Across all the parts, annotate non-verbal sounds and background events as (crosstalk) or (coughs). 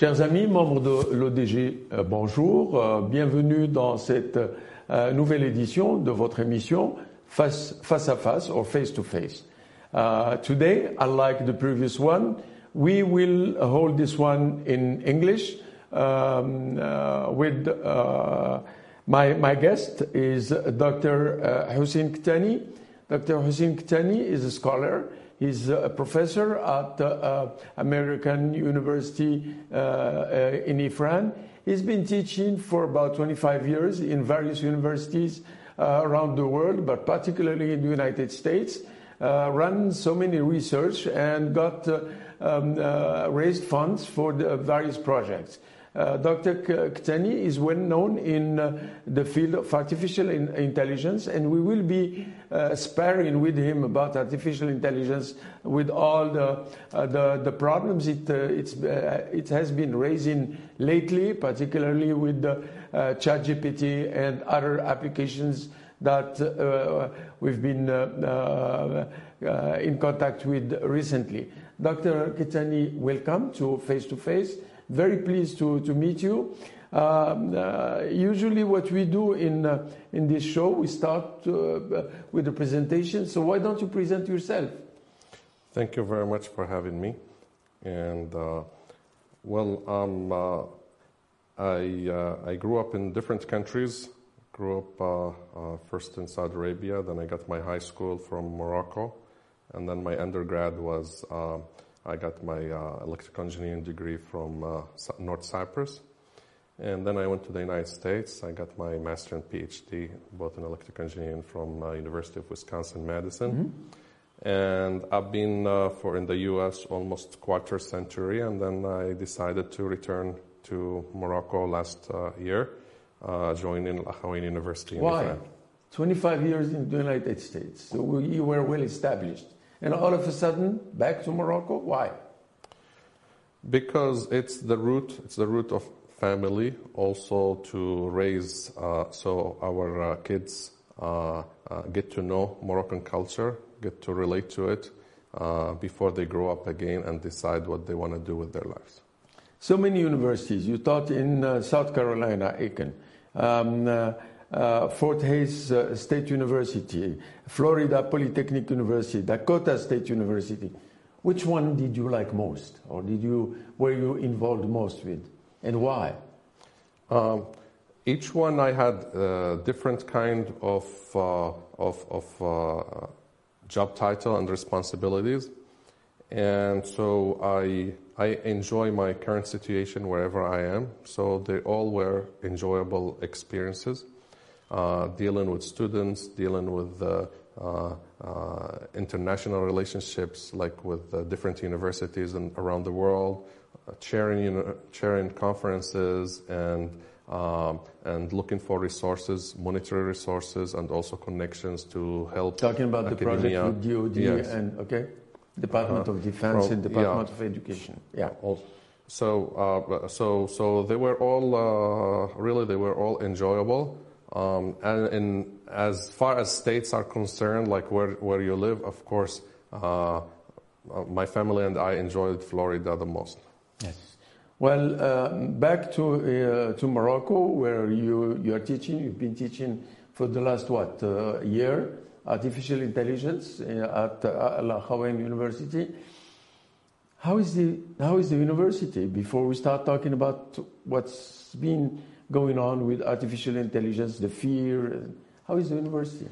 Chers amis, membres de l'ODG, euh, bonjour. Euh, bienvenue dans cette euh, nouvelle édition de votre émission Face, à Face or Face to Face. Today, unlike the previous one, we will hold this one in English um, uh, with uh, my, my guest is Dr. Uh, Hussein Ktani. Dr. Hussein Ktani is a scholar. He's a professor at uh, American University uh, uh, in Ifrane. He's been teaching for about 25 years in various universities uh, around the world, but particularly in the United States. Uh, run so many research and got uh, um, raised funds for the various projects. Uh, Dr. Kettani is well known in uh, the field of artificial in intelligence, and we will be uh, sparring with him about artificial intelligence with all the, the, the, problems it, it has been raising lately, particularly with the ChatGPT and other applications that uh, we've been uh, uh, in contact with recently. Dr. Kettani, welcome to Face to Face. Very pleased to, to meet you. Um, uh, usually, what we do in uh, in this show, we start uh, with a presentation. So why don't you present yourself? Thank you very much for having me. And well, um, I uh, I grew up in different countries. Grew up first in Saudi Arabia, then I got my high school from Morocco, and then my undergrad was I got my uh, electrical engineering degree from uh, North Cyprus. And then I went to the United States. I got my master and PhD, both in electrical engineering from uh, University of Wisconsin-Madison. Mm-hmm. And I've been uh, for in the U.S. almost quarter century, and then I decided to return to Morocco last uh, year, uh, joining Al University. Why? 25 years in the United States. So you were well established and all of a sudden back to Morocco? Why? Because it's the root. It's the root of family. Also to raise uh, so our uh, kids uh, get to know Moroccan culture, get to relate to it before they grow up again and decide what they want to do with their lives. So many universities. You taught in South Carolina, Aiken. Um, uh, Fort Hays uh, State University, Florida Polytechnic University, Dakota State University. Which one did you like most, or did you were you involved most with, and why? Um, each one I had a uh, different kind of uh, of, of uh, job title and responsibilities, and so I I enjoy my current situation wherever I am. So they all were enjoyable experiences uh, dealing with students, dealing with uh, uh, international relationships, like with different universities and around the world, chairing, chairing conferences and um, and looking for resources, monetary resources, and also connections to help. Talking about academia. the project with DoD yes. and okay, Department uh, of Defense and Department yeah. of Education. Yeah. So, uh, so, so they were all uh, really they were all enjoyable. Um, and in, as far as states are concerned, like where, where you live, of course, uh, uh, my family and I enjoyed Florida the most. Yes. Well, uh, back to, uh, to Morocco, where you, you are teaching, you've been teaching for the last, what, uh, year, artificial intelligence uh, at Al Akhawayn University. How is, the, how is the university, before we start talking about what's been going on with artificial intelligence, the fear? How is the university?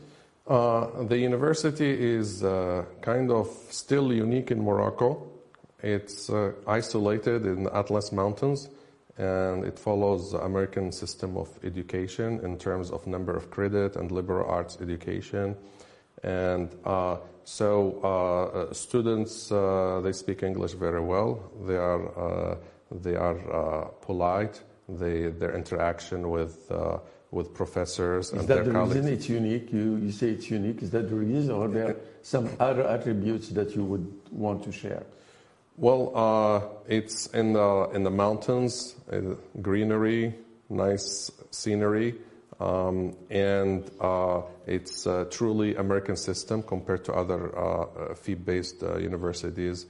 Uh, the university is uh, kind of still unique in Morocco. It's uh, isolated in the Atlas Mountains and it follows the American system of education in terms of number of credit and liberal arts education. And uh, so uh, students, uh, they speak English very well. They are, they are polite they, their interaction with uh, with professors Is and that their the colleagues. reason it's unique? You, you say it's unique. Is that the reason, or there are some other attributes that you would want to share? Well, uh, it's in the in the mountains, uh, greenery, nice scenery, um, and uh, it's truly American system compared to other uh, fee-based uh, universities.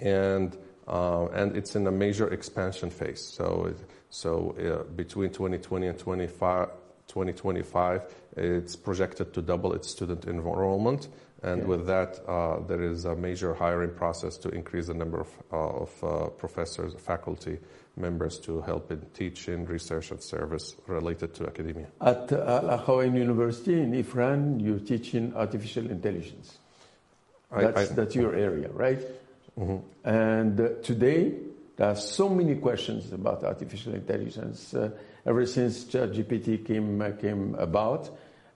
And uh, and it's in a major expansion phase. So, so uh, between 2020 and 2025, it's projected to double its student enrollment. And with that, uh, there is a major hiring process to increase the number of, uh, of uh, professors, faculty members to help in teaching, research, and service related to academia. At Al Akhawayn University in Ifrane, you're teaching artificial intelligence. That's, I, I, that's your area, right? Mm-hmm. And uh, today, there are so many questions about artificial intelligence uh, ever since ChatGPT came, came about.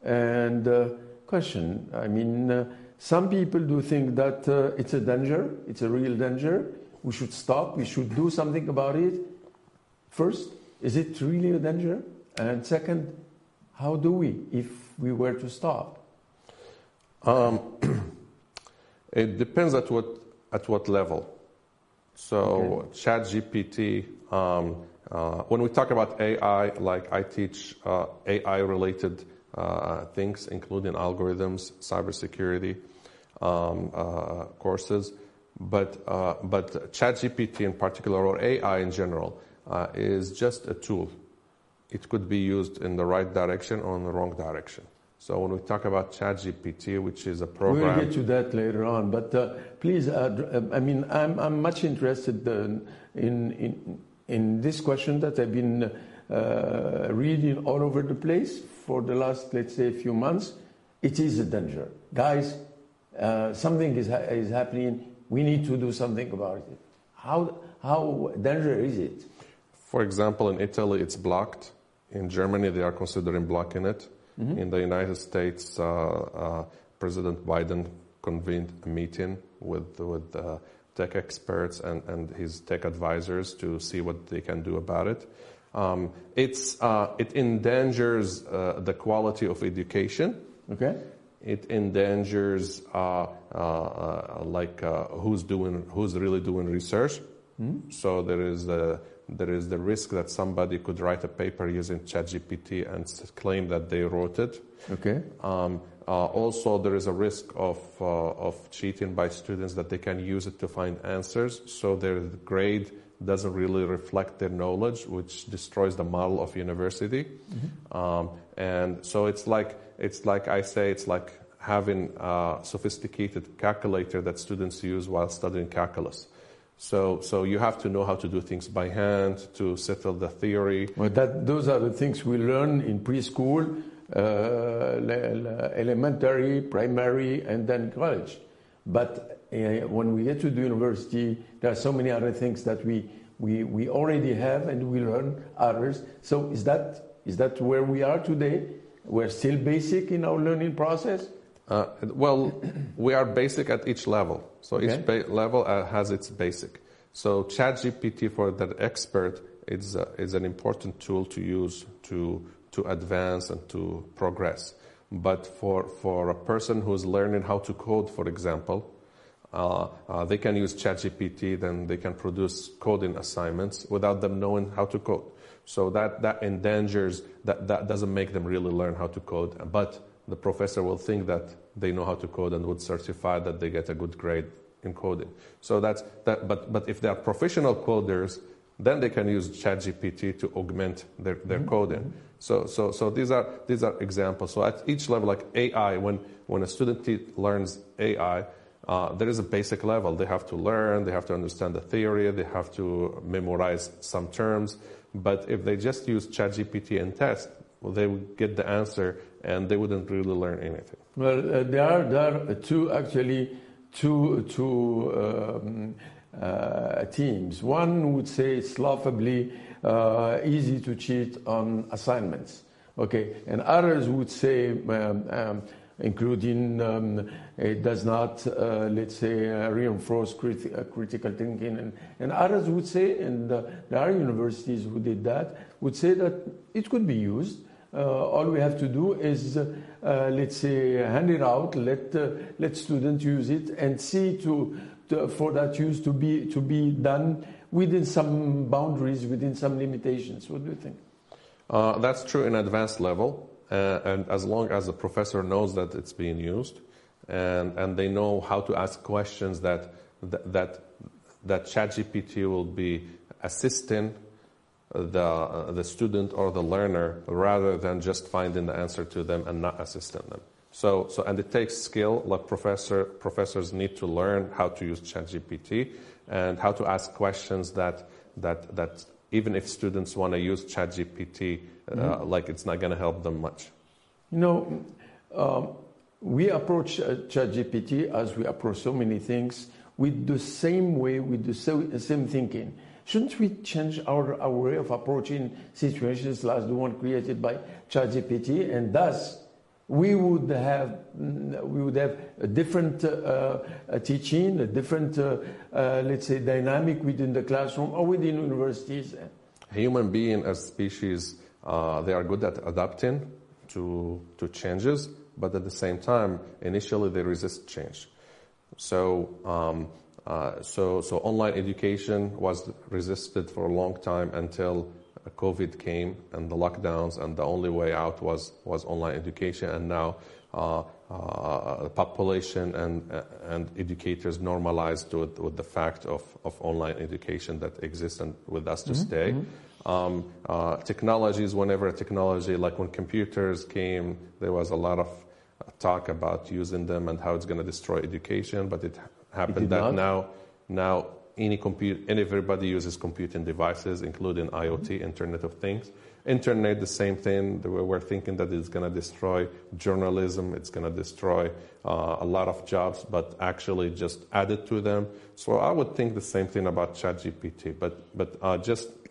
And uh, question, I mean, uh, some people do think that uh, it's a danger, it's a real danger. We should stop, we should do something about it. First, is it really a danger? And second, how do we if we were to stop? Um, (clears throat) it depends at what at what level. So okay. ChatGPT, um, uh, when we talk about AI, like I teach uh, AI-related uh, things, including algorithms, cybersecurity um, uh, courses, but uh, but ChatGPT in particular, or AI in general, uh, is just a tool. It could be used in the right direction or in the wrong direction. So when we talk about ChatGPT, which is a program, we'll get to that later on. But uh, please, uh, I mean, I'm, I'm much interested in, in in this question that I've been uh, reading all over the place for the last, let's say, a few months. It is a danger, guys. Uh, something is ha- is happening. We need to do something about it. How how dangerous is it? For example, in Italy, it's blocked. In Germany, they are considering blocking it. Mm-hmm. In the United States, uh, uh, President Biden convened a meeting with with uh, tech experts and, and his tech advisors to see what they can do about it. Um, it's uh, it endangers uh, the quality of education. Okay. It endangers uh, like who's doing who's really doing research. Mm-hmm. So there is a there is the risk that somebody could write a paper using ChatGPT and claim that they wrote it. Okay. Um, uh, also, there is a risk of, uh, of cheating by students that they can use it to find answers, so their grade doesn't really reflect their knowledge, which destroys the model of university. Mm-hmm. Um, and so it's like it's like I say, it's like having a sophisticated calculator that students use while studying calculus. So, so you have to know how to do things by hand to settle the theory. Well, that, those are the things we learn in preschool, uh, elementary, primary, and then college. But when we get to the university, there are so many other things that we, we, we already have and we learn others. So is that, is that where we are today? We're still basic in our learning process? Uh, well, we are basic at each level. So okay. each ba- level uh, has its basic. So ChatGPT for that expert is, uh, is an important tool to use to, to advance and to progress. But for, for a person who's learning how to code, for example, they can use ChatGPT, then they can produce coding assignments without them knowing how to code. So that, that endangers, that, that doesn't make them really learn how to code. But the professor will think that they know how to code and would certify that they get a good grade in coding. So that's that. But but if they are professional coders, then they can use ChatGPT to augment their, their mm-hmm. coding. So so so these are these are examples. So at each level, like AI, when when a student learns AI. Uh, there is a basic level. They have to learn, they have to understand the theory, they have to memorize some terms. But if they just use ChatGPT and test, well, they would get the answer and they wouldn't really learn anything. Well, uh, there are there are two actually two two um, uh, teams. One would say it's laughably uh, easy to cheat on assignments. Okay, and others would say. Um, um, including um, it does not, uh, let's say, uh, reinforce criti- uh, critical thinking. And, and, others would say, and uh, there are universities who did that, would say that it could be used uh, all we have to do is, uh, let's say, hand it out, let, let students use it, and see to, to, for that use to be, to be done within some boundaries, within some limitations. What do you think? That's true in advanced level, and as long as the professor knows that it's being used, and, and they know how to ask questions that, that, that ChatGPT will be assisting the, uh, the student or the learner rather than just finding the answer to them and not assisting them. So, so and it takes skill. Like professor, professors need to learn how to use ChatGPT and how to ask questions that that that even if students want to use ChatGPT, uh, mm-hmm. like it's not going to help them much. You know, um, we approach uh, ChatGPT as we approach so many things with the same way, with the same thinking. Shouldn't we change our, our way of approaching situations like the one created by ChatGPT, and thus we would have we would have a different uh, a teaching, a different uh, uh, let's say dynamic within the classroom or within universities. Human being as species, uh, they are good at adapting to to changes, but at the same time, initially they resist change. So. Um, uh, so, so online education was resisted for a long time until COVID came and the lockdowns, and the only way out was, was online education. And now uh, uh, the population and, uh, and educators normalized with, with the fact of, of online education that exists and with us to mm-hmm. stay. Mm-hmm. Um, uh, technologies, whenever a technology, like when computers came, there was a lot of talk about using them and how it's going to destroy education, but it happened that not. now now any compute and everybody uses computing devices, including IoT, Internet of Things. Internet, the same thing. We're thinking that it's going to destroy journalism, it's going to destroy uh, a lot of jobs, but actually just added to them. So I would think the same thing about ChatGPT. But but uh, just uh,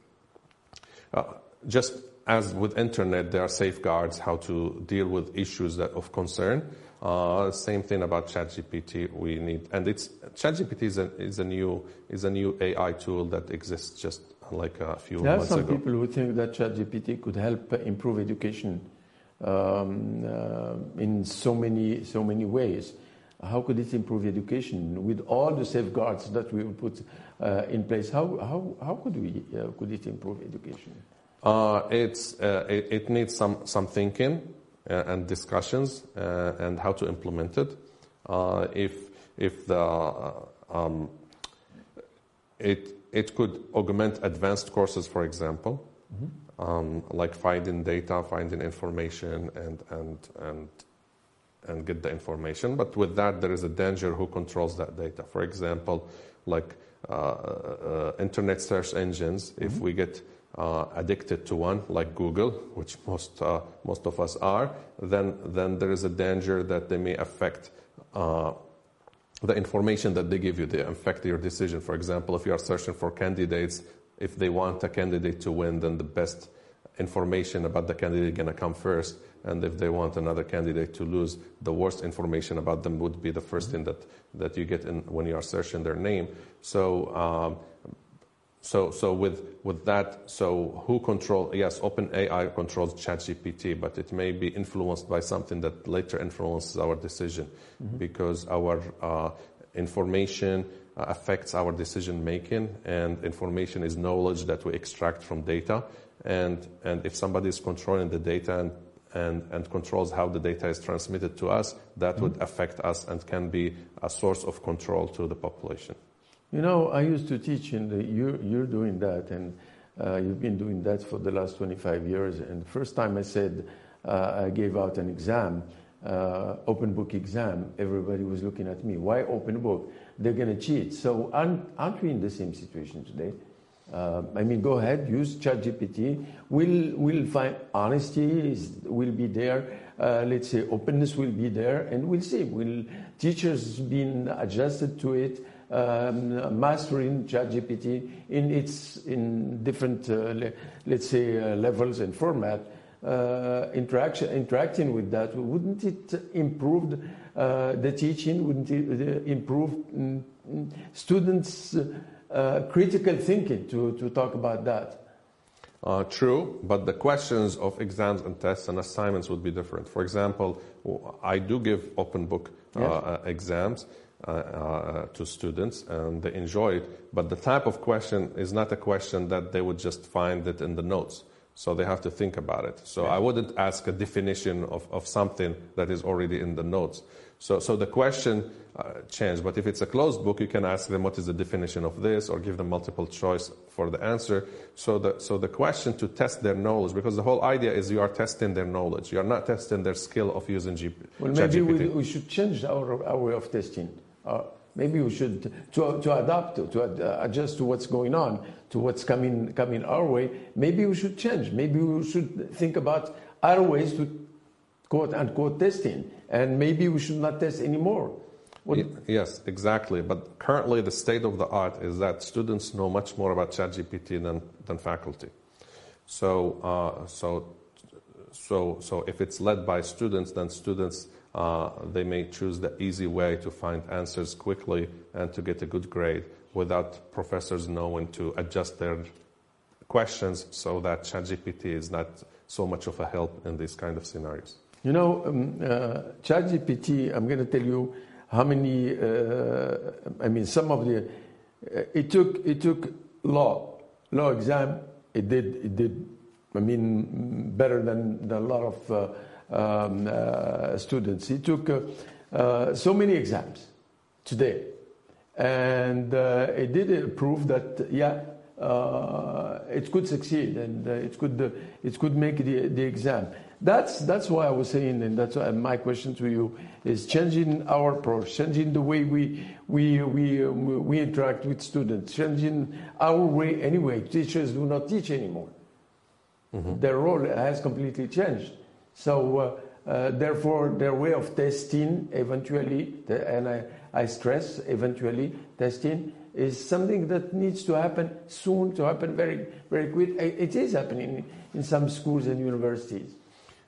just as with internet, there are safeguards how to deal with issues that of concern. Uh, same thing about ChatGPT. We need, and it's ChatGPT is a, is a new is a new AI tool that exists just like a few there months ago. Are some people who think that ChatGPT could help improve education um, uh, in so many so many ways. How could it improve education with all the safeguards that we will put uh, in place? How how how could we uh, could it improve education? Uh, it's uh, it, it needs some some thinking. Uh, and discussions uh, and how to implement it. Uh, if if the um, it it could augment advanced courses, for example, mm-hmm. um, like finding data, finding information, and and and and get the information. But with that, there is a danger who controls that data. For example, like uh, uh, internet search engines, mm-hmm. if we get uh, addicted to one, like Google, which most, uh, most of us are, then, then there is a danger that they may affect uh, the information that they give you, they affect your decision. For example, if you are searching for candidates, if they want a candidate to win, then the best information about the candidate is going to come first. And if they want another candidate to lose, the worst information about them would be the first thing that, that you get in, when you are searching their name. So um, so, so with, with that, so who control, yes, OpenAI controls ChatGPT, but it may be influenced by something that later influences our decision mm-hmm. because our uh, information uh, affects our decision making and information is knowledge that we extract from data. And, and if somebody is controlling the data and, and, and controls how the data is transmitted to us, that mm-hmm. would affect us and can be a source of control to the population. You know, I used to teach in the, you're, you're doing that, and uh, you've been doing that for the last 25 years. And the first time I said, uh, I gave out an exam, uh, open book exam, everybody was looking at me. Why open book? They're going to cheat. So aren't, aren't we in the same situation today? Uh, I mean, go ahead, use ChatGPT. We'll, we'll find honesty is, will be there. Uh, let's say openness will be there, and we'll see. Will teachers been adjusted to it? um, mastering ChatGPT in its in different, uh, le, let's say, uh, levels and format, uh, interaction, interacting with that, wouldn't it improve uh, the teaching? Wouldn't it improve mm, students' uh, critical thinking to, to talk about that? Uh, true, but the questions of exams and tests and assignments would be different. For example, I do give open book uh, yes. exams, uh, uh, to students and they enjoy it. But the type of question is not a question that they would just find it in the notes. So they have to think about it. So I wouldn't ask a definition of, of something that is already in the notes. So, so the question uh, changed. But if it's a closed book, you can ask them what is the definition of this or give them multiple choice for the answer. So the, so the question to test their knowledge, because the whole idea is you are testing their knowledge. You are not testing their skill of using GP. Well, maybe we, we should change our, our way of testing. Uh, maybe we should to, to adapt to, to adjust to what's going on to what's coming coming our way maybe we should change maybe we should think about other ways to quote unquote testing and maybe we should not test anymore yes exactly but currently the state of the art is that students know much more about ChatGPT than, than faculty so uh, so so so if it's led by students then students uh, they may choose the easy way to find answers quickly and to get a good grade without professors knowing to adjust their questions so that ChatGPT is not so much of a help in these kind of scenarios. You know, um, uh, ChatGPT, I'm going to tell you how many, uh, I mean, some of the, uh, it took, it took law, law exam, it did, it did, I mean, better than, than a lot of uh, um, uh, students. He took uh, so many exams today, and it did prove that yeah, it could succeed and it could it could make the the exam. That's that's why I was saying, and that's why my question to you is changing our approach, changing the way we we we we interact with students, changing our way anyway. Teachers do not teach anymore. Mm-hmm. Their role has completely changed. So uh, uh, therefore, their way of testing eventually, and I, I stress eventually, testing is something that needs to happen soon, to happen very, very quick. It is happening in some schools and universities.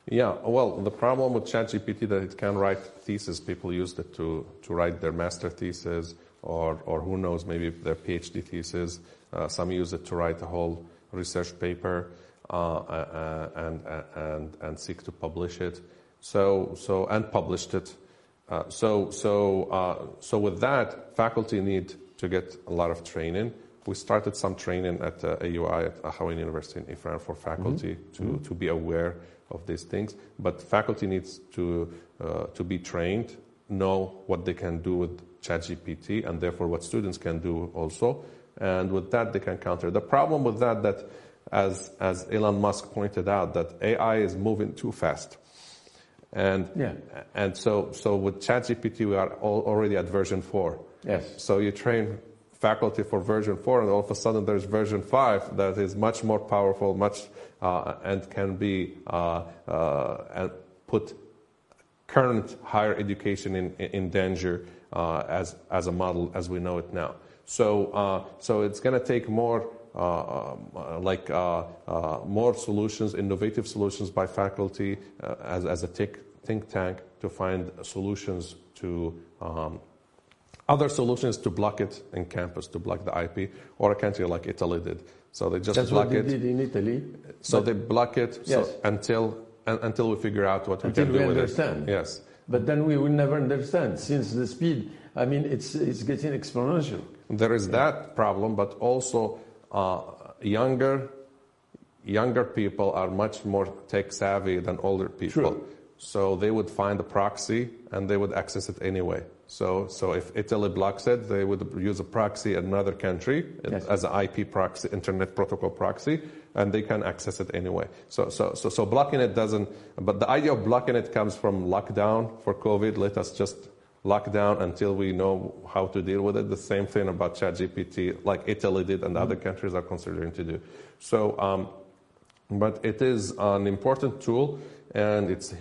Yeah, well, the problem with ChatGPT that it can write thesis. People use it to, to write their master thesis, or, or who knows, maybe their PhD thesis. Uh, some use it to write a whole research paper. Uh, uh, and, uh, and, and seek to publish it. So, so and published it. so, so, so with that, faculty need to get a lot of training. We started some training at uh, AUI at Akhawayn University in Ifrane for faculty mm-hmm. to, mm-hmm. to be aware of these things. But faculty needs to, uh, to be trained, know what they can do with ChatGPT, and therefore what students can do also. And with that, they can counter. The problem with that, that as, as Elon Musk pointed out, that AI is moving too fast. And, yeah. and so, so with ChatGPT, we are all, already at version 4. Yes. So you train faculty for version 4, and all of a sudden there's version 5 that is much more powerful, much, and can be, uh, uh, put current higher education in, in danger uh, as, as a model as we know it now. So, uh, so it's going to take more uh, uh, like uh, more solutions, innovative solutions by faculty as, as a think, think tank to find solutions to um, other solutions to block it in campus, to block the IP, or a country like Italy did. So they just That's block what they it. did in Italy. So they block it yes. so until until we figure out what until we can we do with understand. it. Yes. But then we will never understand since the speed. I mean, it's it's getting exponential. There is that problem, but also uh, younger younger people are much more tech savvy than older people. True. So they would find a proxy and they would access it anyway. So, so if Italy blocks it, they would use a proxy in another country yes. as an IP proxy, Internet Protocol proxy, and they can access it anyway. So, so, so, so blocking it doesn't, but the idea of blocking it comes from lockdown for COVID. Let us just lockdown until we know how to deal with it. The same thing about ChatGPT, like Italy did and mm-hmm. other countries are considering to do. So, um, but it is an important tool, and it's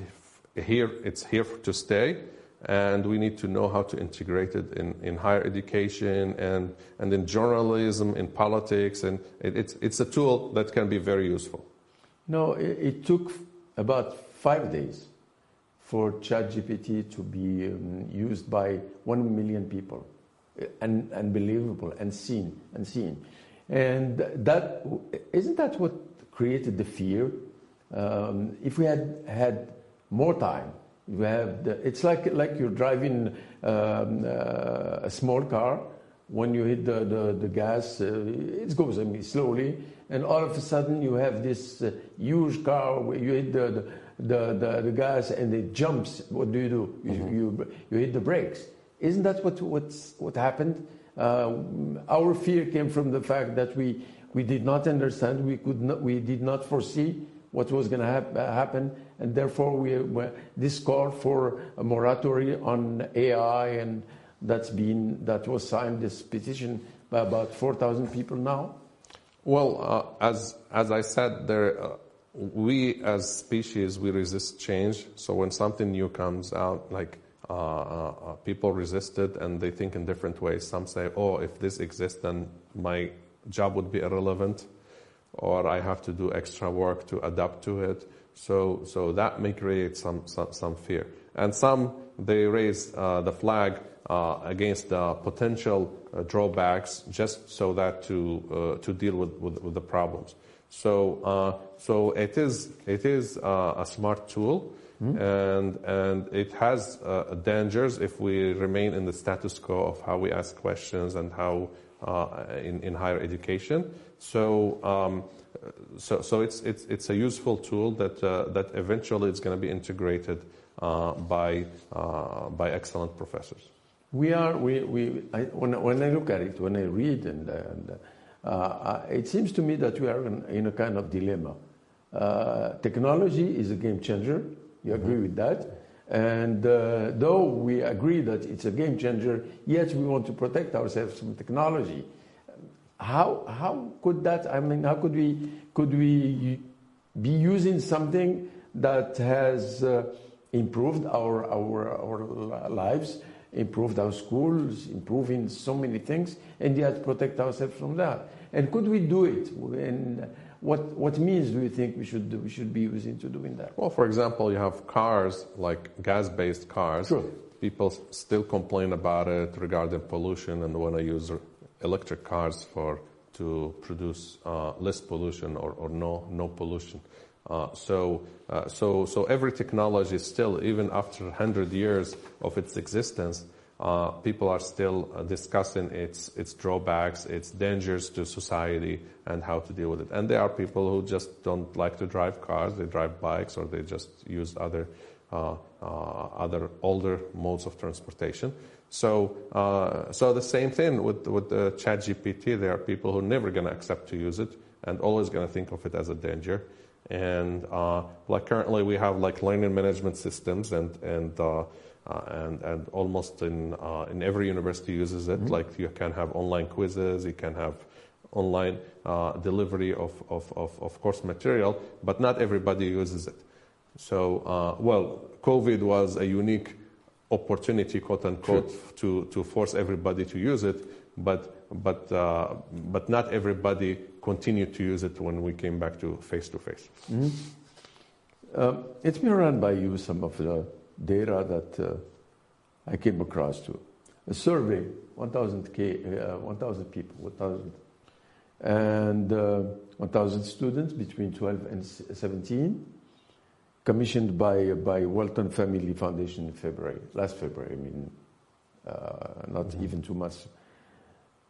here. It's here to stay, and we need to know how to integrate it in, in higher education and and in journalism, in politics, and it, it's it's a tool that can be very useful. No, it, it took about five days for ChatGPT to be um, used by one million people, and unbelievable and seen and seen, and that isn't that what created the fear. Um, if we had had more time, we have the, it's like like you're driving um, uh, a small car. When you hit the, the, the gas, uh, it goes I mean, slowly, and all of a sudden you have this uh, huge car where you hit the, the, the, the, gas and it jumps. What do you do? You, mm-hmm. you, you hit the brakes. Isn't that what, what's, what happened? Uh, our fear came from the fact that we, we did not understand, we, could not, we did not foresee what was going to hap- happen, and therefore we, this call for a moratorium on AI, and that's been that was signed this petition by about 4,000 people now. Well, uh, as as I said, there uh, we as species we resist change. So when something new comes out, like uh, uh, uh, people resist it and they think in different ways. Some say, "Oh, if this exists, then my job would be irrelevant." Or I have to do extra work to adapt to it. So, so that may create some, some, some fear. And some, they raise uh, the flag uh, against the potential uh, drawbacks just so that to, uh, to deal with, with, with, the problems. So, uh, so it is, it is uh, a smart tool. Mm-hmm. And, and it has dangers if we remain in the status quo of how we ask questions and how in, in higher education. So, um, so, so it's, it's, it's a useful tool that, uh, that eventually it's going to be integrated uh, by, uh, by excellent professors. We are, we, we, I, when, when I look at it, when I read, and, and uh, uh, it seems to me that we are in, in a kind of dilemma. Uh, technology is a game changer. You agree mm-hmm. with that? And though we agree that it's a game changer, yet we want to protect ourselves from technology how how could that? I mean, how could we could we be using something that has uh, improved our our our lives, improved our schools, improving so many things, and yet protect ourselves from that? And could we do it? And what what means do you think we should we should be using to doing that? Well, for example, you have cars like gas-based cars. Sure. People still complain about it regarding pollution and want to use electric cars for to produce uh, less pollution or, or no no pollution. Uh, so, uh, so, so every technology still, even after 100 years of its existence, uh, people are still uh, discussing its, its drawbacks, its dangers to society, and how to deal with it. And there are people who just don't like to drive cars; they drive bikes, or they just use other, uh, other older modes of transportation. So, uh, so the same thing with, with the ChatGPT. There are people who are never going to accept to use it and always going to think of it as a danger. And uh, like currently, we have like learning management systems, and and uh, uh and and almost in uh, in every university uses it. Mm-hmm. Like you can have online quizzes, you can have online uh, delivery of, of, of, of, course material, but not everybody uses it. So, well, COVID was a unique opportunity, quote unquote, sure. to, to force everybody to use it, but, but, uh, but not everybody continued to use it when we came back to face to face. Let me run by you some of the data that uh, I came across to. A survey, 1,000 uh, 1, people, 1,000, and uh, 1,000 students between 12 and 17 commissioned by, by Walton Family Foundation in February, last February, I mean, uh, not mm-hmm. even two months.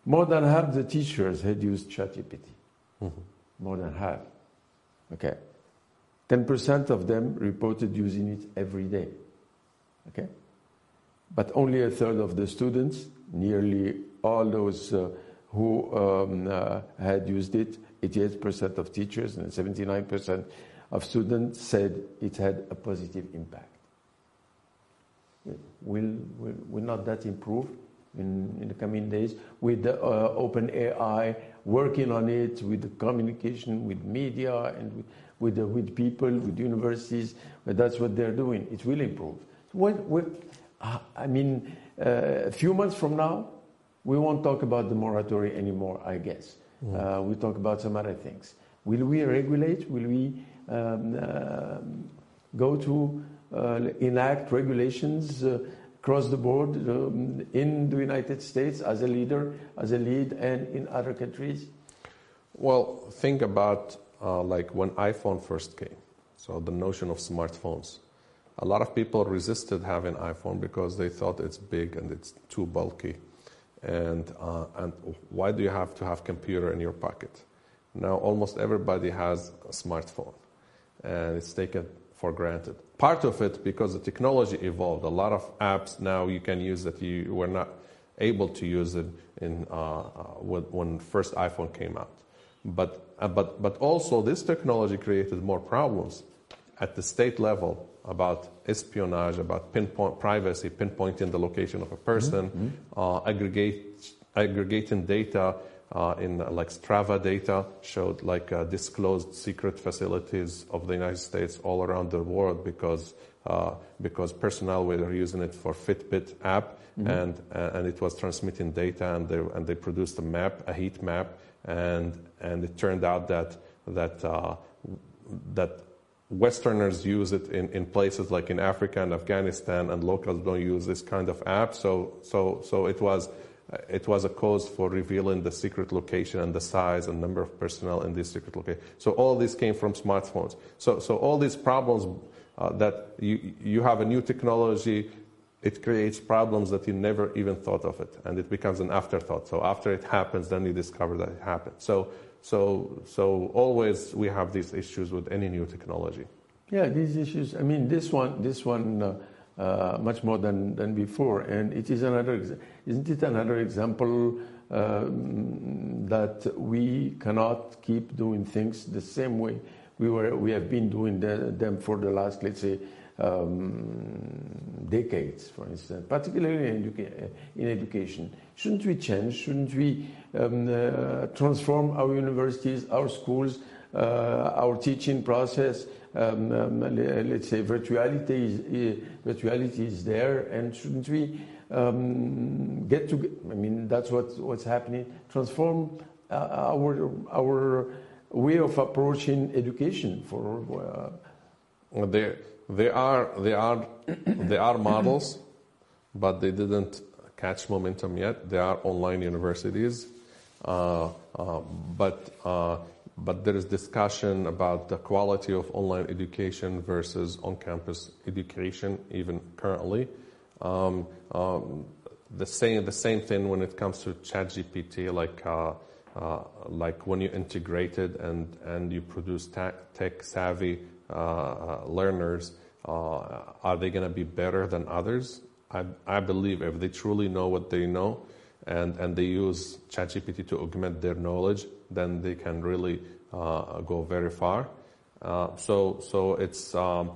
More than half the teachers had used ChatGPT. Mm-hmm. More than half. Okay. 10% of them reported using it every day. Okay. But only a third of the students, nearly all those uh, who um, uh, had used it, 88% of teachers and 79% of students said it had a positive impact. Will, will, will not that improve in, in the coming days with the uh, OpenAI working on it with the communication with media and with, with, the, with people, with universities? But that's what they're doing. It will improve. When, uh, I mean, uh, a few months from now, we won't talk about the moratorium anymore, I guess. Mm. Uh, we'll talk about some other things. Will we regulate? Will we um, uh, go to uh, enact regulations uh, across the board um, in the United States as a leader, as a lead, and in other countries? Well, think about like when iPhone first came. So the notion of smartphones. A lot of people resisted having iPhone because they thought it's big and it's too bulky. And, uh, and why do you have to have computer in your pocket? now almost everybody has a smartphone, and it's taken for granted. Part of it because the technology evolved. A lot of apps now you can use that you were not able to use it in uh, uh, when, when first iPhone came out. But, uh, but, but also this technology created more problems at the state level about espionage, about pinpoint privacy, pinpointing the location of a person, mm-hmm. uh, aggregate, aggregating data uh, in uh, like Strava data showed like uh, disclosed secret facilities of the United States all around the world because uh, because personnel were using it for Fitbit app mm-hmm. and and it was transmitting data and they and they produced a map, a heat map, and and it turned out that that uh, that Westerners use it in, in places like in Africa and Afghanistan, and locals don't use this kind of app. So so so it was it was a cause for revealing the secret location and the size and number of personnel in this secret location. So all this came from smartphones. So, so all these problems uh, that you, you have a new technology, it creates problems that you never even thought of it, and it becomes an afterthought. So after it happens, then you discover that it happened. So, so, so always we have these issues with any new technology. Yeah, these issues. I mean, this one, this one. Uh, uh, much more than, than before. And it is another, isn't it another example um, that we cannot keep doing things the same way we were, we have been doing the, them for the last, let's say, um, decades, for instance, particularly in, educa- in, education. Shouldn't we change? Shouldn't we um, uh, transform our universities, our schools, our teaching process? Um, um, let's say virtuality is, virtuality is there, and shouldn't we um, get to? I mean, that's what what's happening. Transform uh, our our way of approaching education for. Uh, there, there are there are (coughs) there are models, but they didn't catch momentum yet. There are online universities, uh, uh but uh, but there is discussion about the quality of online education versus on-campus education, even currently. Um, um, the same the same thing when it comes to ChatGPT, like uh, uh, like when you integrate it and and you produce tech savvy uh, uh, learners, uh, are they going to be better than others? I, I believe if they truly know what they know, and and they use ChatGPT to augment their knowledge, then they can really uh, go very far. Uh, so so it's um,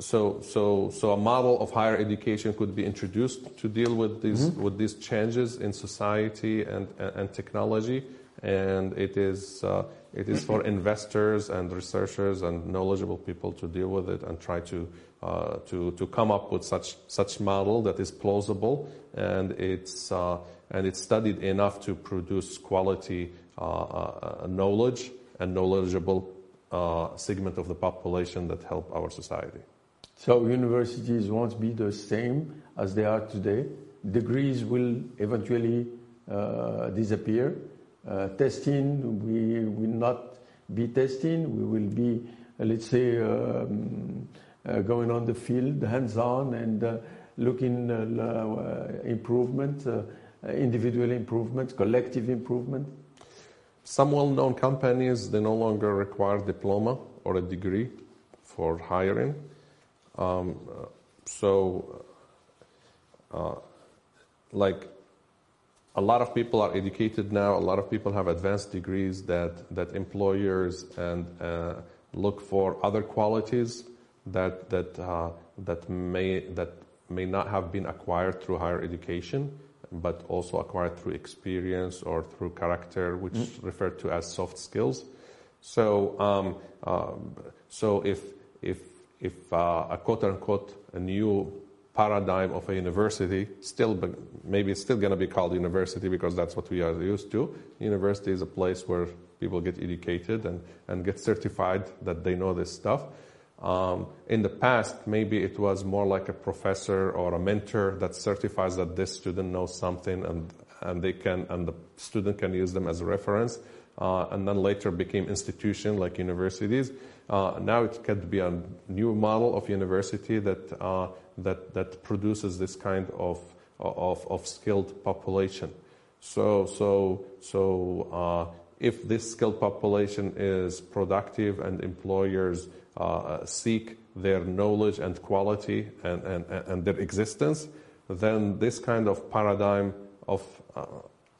so so so a model of higher education could be introduced to deal with these mm-hmm. with these changes in society and and technology, and it is. Uh, it is for investors and researchers and knowledgeable people to deal with it and try to uh, to to come up with such such model that is plausible and it's uh, and it's studied enough to produce quality knowledge and knowledgeable uh, segment of the population that help our society. So universities won't be the same as they are today. Degrees will eventually uh, disappear. Uh, testing, we will not be testing. We will be, uh, let's say, um, going on the field, hands-on, and looking improvement, individual improvement, collective improvement. Some well-known companies, they no longer require diploma or a degree for hiring. Um, so, uh, like, a lot of people are educated now. A lot of people have advanced degrees that that employers and uh, look for other qualities that that uh, that may that may not have been acquired through higher education but also acquired through experience or through character, which mm. referred to as soft skills. So, um, uh, so if if if uh, a quote unquote a new paradigm of a university, still maybe it's still going to be called university because that's what we are used to. University is a place where people get educated and, and get certified that they know this stuff. Um, in the past, maybe it was more like a professor or a mentor that certifies that this student knows something and, and they can, and the student can use them as a reference. Uh, and then later became institution like universities. Uh, now it could be a new model of university that, uh, that, that produces this kind of, of, of skilled population. So, so, so, uh, if this skilled population is productive and employers uh, seek their knowledge and quality and, and, and their existence, then this kind of paradigm of, uh,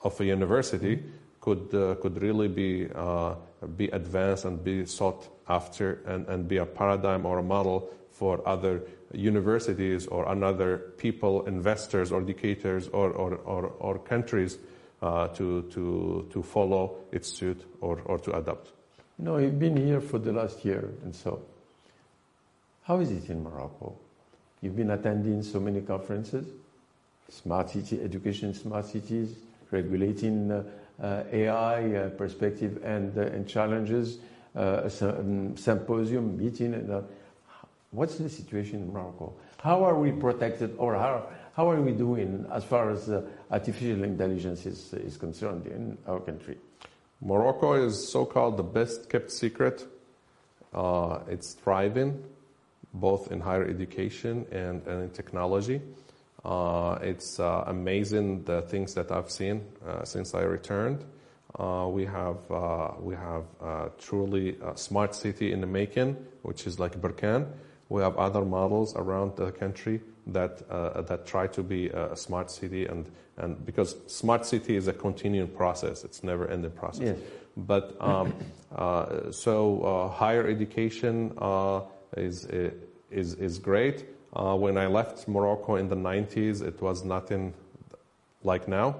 of a university could, uh, could really be, uh, be advanced and be sought after and, and be a paradigm or a model for other universities or another people, investors or educators or, or, or, or countries uh, to, to, to follow its suit or, or to adopt. No, you've been here for the last year and so. How is it in Morocco? You've been attending so many conferences, smart city education, smart cities, regulating uh, uh, AI uh, perspective and, uh, and challenges, symposium, meeting. And, what's the situation in Morocco? How are we protected or how, how are we doing as far as artificial intelligence is, is concerned in our country? Morocco is so-called the best kept secret. it's thriving both in higher education and, and in technology. Uh, it's uh, amazing the things that I've seen uh, since I returned. Uh, we have uh, we have uh, truly a smart city in the making, which is like Berkane. We have other models around the country that that try to be a smart city, and and because smart city is a continuing process, it's never ending process. Yes. But um, so higher education is is is great. Uh, when I left Morocco in the 90s, it was nothing like now.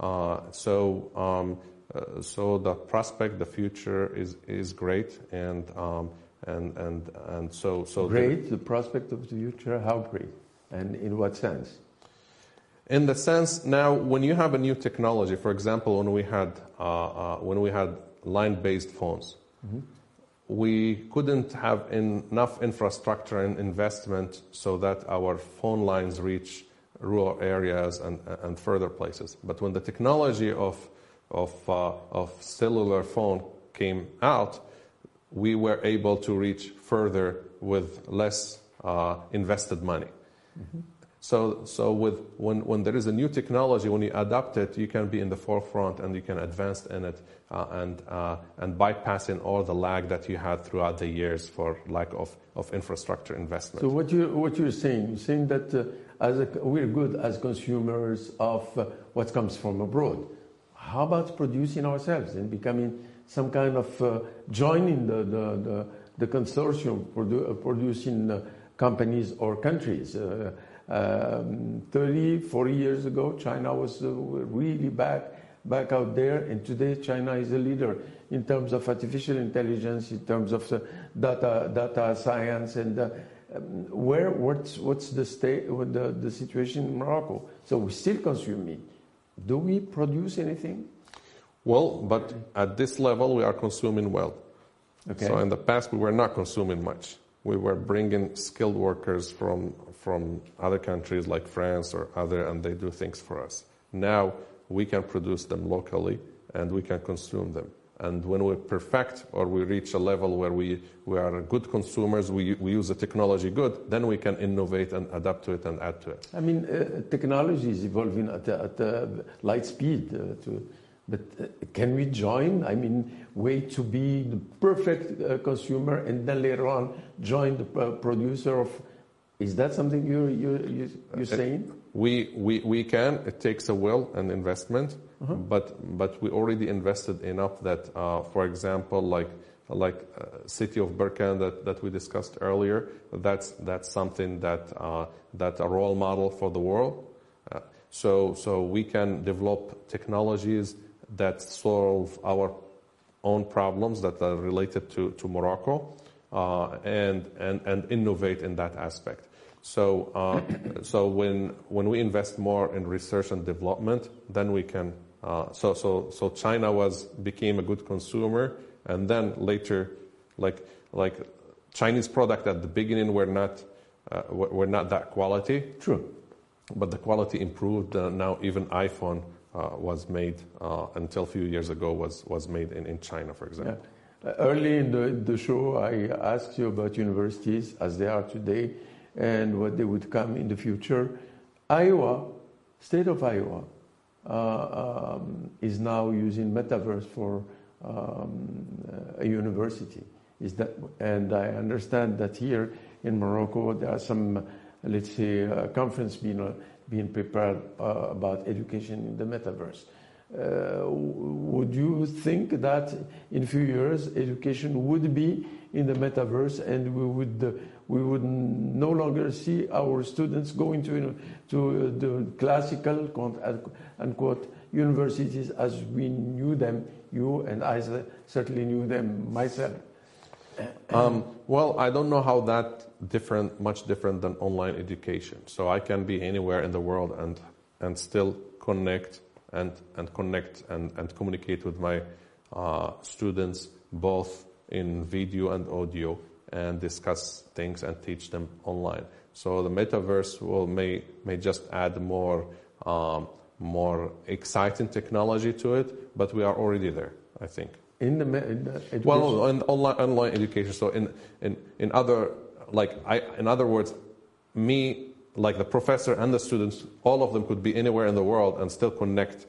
Uh, so um, uh, so the prospect, the future is is great, and um, and and and so so great. The, the prospect of the future, how great, and in what sense? In the sense now, when you have a new technology, for example, when we had uh, uh, when we had line-based phones. Mm-hmm we couldn't have enough infrastructure and investment so that our phone lines reach rural areas and, and further places. But when the technology of, of, uh, of cellular phone came out, we were able to reach further with less uh, invested money. Mm-hmm. So, so with, when, when there is a new technology, when you adopt it, you can be in the forefront and you can advance in it uh, and, uh, and bypassing all the lag that you had throughout the years for lack of, of infrastructure investment. So what, you, what you're saying, you're saying that uh, as a, we're good as consumers of uh, what comes from abroad. How about producing ourselves and becoming some kind of uh, joining the, the, the, the consortium produ- uh, producing companies or countries? Um, 30, 40 years ago, China was uh, really back, back out there, and today China is a leader in terms of artificial intelligence, in terms of uh, data, data science, and uh, um, where what's what's the state, the, the situation in Morocco? So we still consume meat. Do we produce anything? Well, but at this level, we are consuming well. Okay. So in the past, we were not consuming much. We were bringing skilled workers from from other countries like France or other, and they do things for us. Now we can produce them locally and we can consume them. And when we perfect or we reach a level where we, we are good consumers, we, we use the technology good, then we can innovate and adapt to it and add to it. I mean, uh, technology is evolving at, at uh, light speed. Uh, to, but uh, can we join? I mean, wait to be the perfect uh, consumer and then later on join the uh, producer of is that something you're, saying? We, we, we can. It takes a will and investment, uh-huh. but, but we already invested enough that, uh, for example, like, like uh, city of Berkane that, that we discussed earlier, that's, that's something that, uh, that a role model for the world. Uh, so, so we can develop technologies that solve our own problems that are related to, to Morocco uh, and, and, and innovate in that aspect. So, uh, so when, when we invest more in research and development, then we can, uh, so, so, so China was, became a good consumer, and then later, like, like Chinese product at the beginning were not, uh, were not that quality. True. But the quality improved. Uh, now even iPhone was made uh, until a few years ago was, was made in, in China, for example. Yeah. Early in the, the show, I asked you about universities as they are today and what they would come in the future. Iowa, state of Iowa, uh, um, is now using metaverse for um, a university. Is that, and I understand that here in Morocco there are some, let's say, uh, conference being uh, being prepared uh, about education in the metaverse. Uh, would you think that in a few years education would be in the metaverse and we would uh, we would no longer see our students going to to the classical unquote universities as we knew them you and I certainly knew them myself um, well, I don't know how that different, much different than online education. So I can be anywhere in the world and and still connect and and connect and and communicate with my uh, students both in video and audio and discuss things and teach them online. So the metaverse will may may just add more um, more exciting technology to it, but we are already there. I think in the, in the education? well in online online education so in in in other like i in other words me like the professor and the students all of them could be anywhere in the world and still connect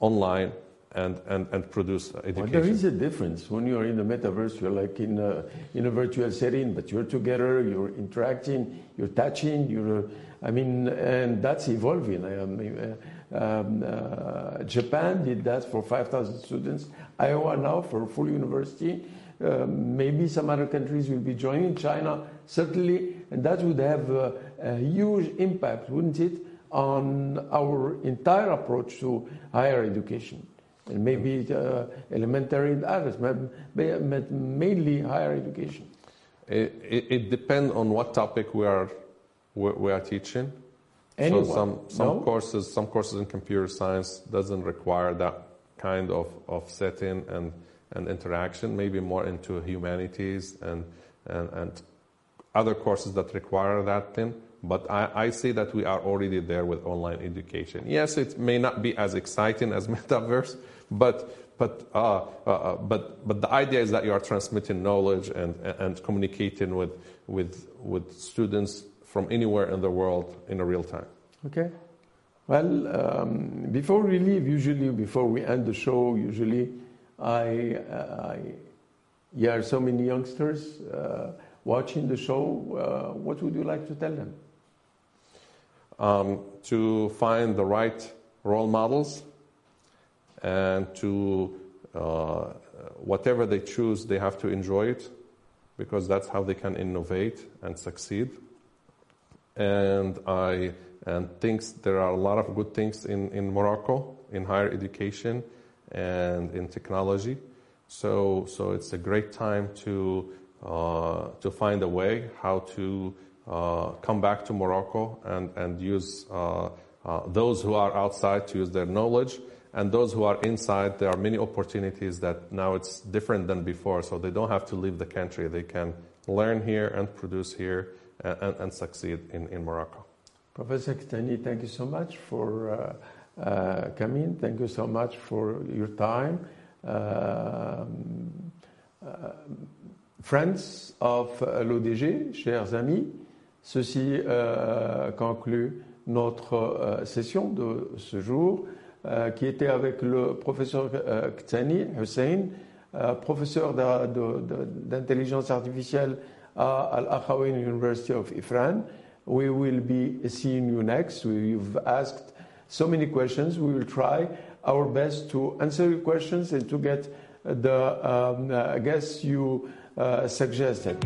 online and, and, and produce education. Well, there is a difference. When you're in the metaverse, you're like in a, in a virtual setting, but you're together, you're interacting, you're touching, you're, I mean, and that's evolving. I mean, um, uh, Japan did that for 5,000 students. Iowa now for a full university. Uh, maybe some other countries will be joining China, certainly, and that would have uh, a huge impact, wouldn't it, on our entire approach to higher education. And maybe uh, elementary and others, mainly higher education. It, it, it depends on what topic we are, we, we are teaching. Anyone? So some, some no? courses, some courses in computer science doesn't require that kind of, of setting and, and interaction, maybe more into humanities and, and, and other courses that require that thing. But I, I see that we are already there with online education. Yes, it may not be as exciting as (laughs) metaverse, but but uh, uh, uh but but the idea is that you are transmitting knowledge and and communicating with with with students from anywhere in the world in a real time. Okay. Well, um, before we leave, usually before we end the show, usually I, uh, I hear so many youngsters uh, watching the show. Uh, what would you like to tell them? Um, to find the right role models and to uh, whatever they choose, they have to enjoy it because that's how they can innovate and succeed and I and thinks there are a lot of good things in, in Morocco in higher education and in technology. So so it's a great time to uh, to find a way how to uh, come back to Morocco and and use uh, uh those who are outside to use their knowledge. And those who are inside, there are many opportunities that now it's different than before. So they don't have to leave the country. They can learn here and produce here and, and succeed in, in Morocco. Professor Ktani, thank you so much for uh, uh, coming. Thank you so much for your time. Um, uh, friends of l'ODG, chers amis, ceci conclut notre session de ce jour qui était avec le professeur Ktani Hussein, professeur d'intelligence artificielle uh, Al Akhawayn University of Ifrane. We will be seeing you next. We've asked so many questions. We will try our best to answer your questions and to get the um, uh, guests you uh, suggested.